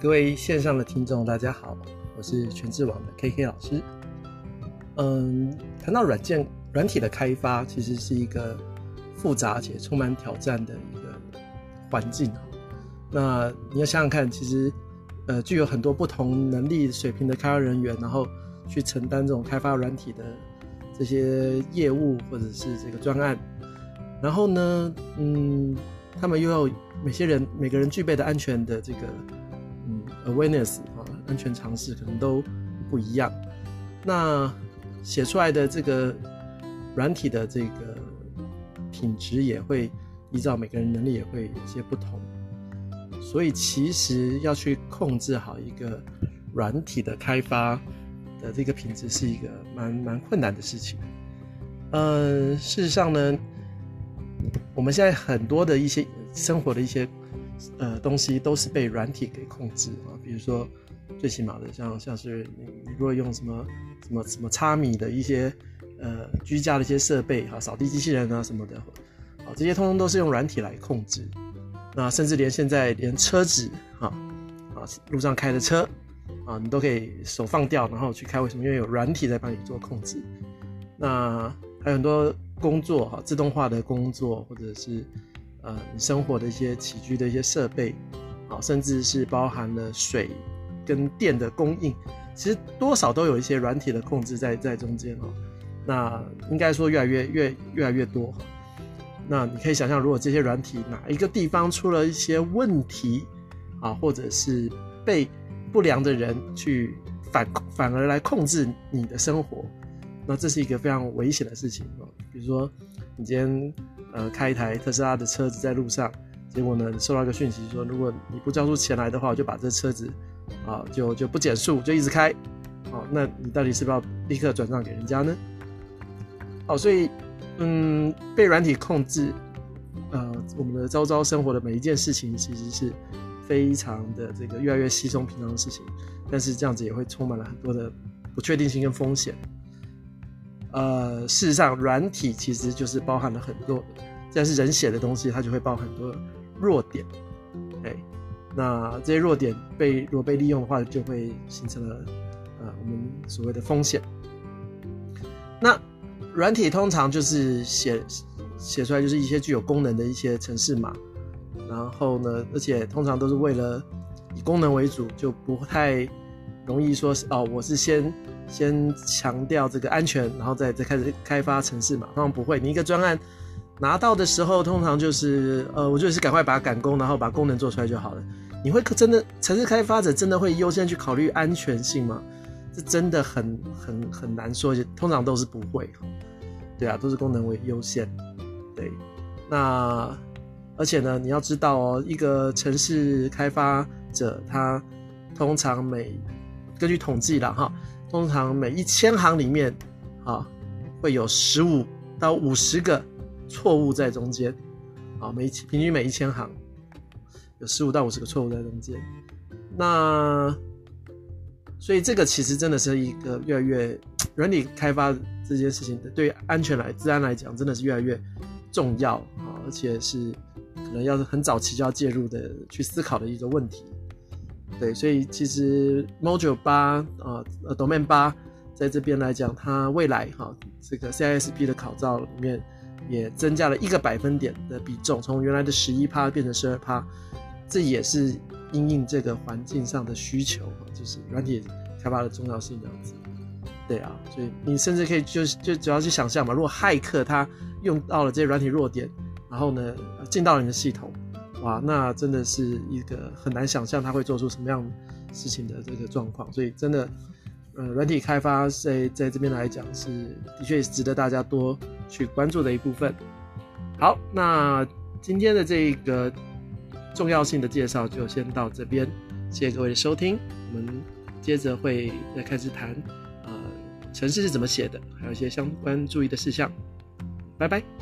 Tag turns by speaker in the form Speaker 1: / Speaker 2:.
Speaker 1: 各位线上的听众，大家好，我是全智网的 KK 老师。嗯，谈到软件、软体的开发，其实是一个复杂且充满挑战的一个环境。那你要想想看，其实呃，具有很多不同能力水平的开发人员，然后去承担这种开发软体的这些业务或者是这个专案，然后呢，嗯，他们又要每些人每个人具备的安全的这个。Awareness 啊，安全常识可能都不一样。那写出来的这个软体的这个品质也会依照每个人能力也会有些不同。所以其实要去控制好一个软体的开发的这个品质是一个蛮蛮困难的事情。呃，事实上呢，我们现在很多的一些生活的一些。呃，东西都是被软体给控制啊，比如说最起码的，像像是你如果用什么什么什么擦米的一些呃居家的一些设备哈，扫地机器人啊什么的，啊这些通通都是用软体来控制。那甚至连现在连车子啊啊路上开的车啊，你都可以手放掉，然后去开。为什么？因为有软体在帮你做控制。那还有很多工作哈，自动化的工作或者是。呃，生活的一些起居的一些设备，啊，甚至是包含了水跟电的供应，其实多少都有一些软体的控制在在中间哦。那应该说越来越越越来越多。那你可以想象，如果这些软体哪一个地方出了一些问题，啊，或者是被不良的人去反反而来控制你的生活，那这是一个非常危险的事情哦。比如说，你今天。呃，开一台特斯拉的车子在路上，结果呢，收到一个讯息说，如果你不交出钱来的话，我就把这车子，啊，就就不减速，就一直开，哦，那你到底是不是要立刻转账给人家呢？哦，所以，嗯，被软体控制，呃，我们的周遭生活的每一件事情，其实是非常的这个越来越稀松平常的事情，但是这样子也会充满了很多的不确定性跟风险。呃，事实上，软体其实就是包含了很多，既然是人写的东西，它就会包很多弱点。哎，那这些弱点被如果被利用的话，就会形成了呃我们所谓的风险。那软体通常就是写写出来就是一些具有功能的一些程式码，然后呢，而且通常都是为了以功能为主，就不太容易说是哦，我是先。先强调这个安全，然后再再开始开发城市嘛？通常不会，你一个专案拿到的时候，通常就是呃，我就是赶快把它赶工，然后把功能做出来就好了。你会真的城市开发者真的会优先去考虑安全性吗？这真的很很很难说，通常都是不会。对啊，都是功能为优先。对，那而且呢，你要知道哦，一个城市开发者他通常每根据统计了哈。通常每一千行里面，啊，会有十五到五十个错误在中间，啊，每平均每一千行有十五到五十个错误在中间。那所以这个其实真的是一个越来越软体开发这件事情的，对安全来、治安来讲，真的是越来越重要啊，而且是可能要是很早期就要介入的去思考的一个问题。对，所以其实 Module 八啊，呃，Domain 八在这边来讲，它未来哈，这个 CISP 的考照里面也增加了一个百分点的比重，从原来的十一趴变成十二趴，这也是因应这个环境上的需求，就是软体开发的重要性这样子。对啊，所以你甚至可以就就主要去想象嘛，如果骇客他用到了这些软体弱点，然后呢进到了你的系统。哇，那真的是一个很难想象他会做出什么样事情的这个状况，所以真的，呃，软体开发在在这边来讲是的确值得大家多去关注的一部分。好，那今天的这个重要性的介绍就先到这边，谢谢各位的收听，我们接着会再开始谈，呃，城市是怎么写的，还有一些相关注意的事项，拜拜。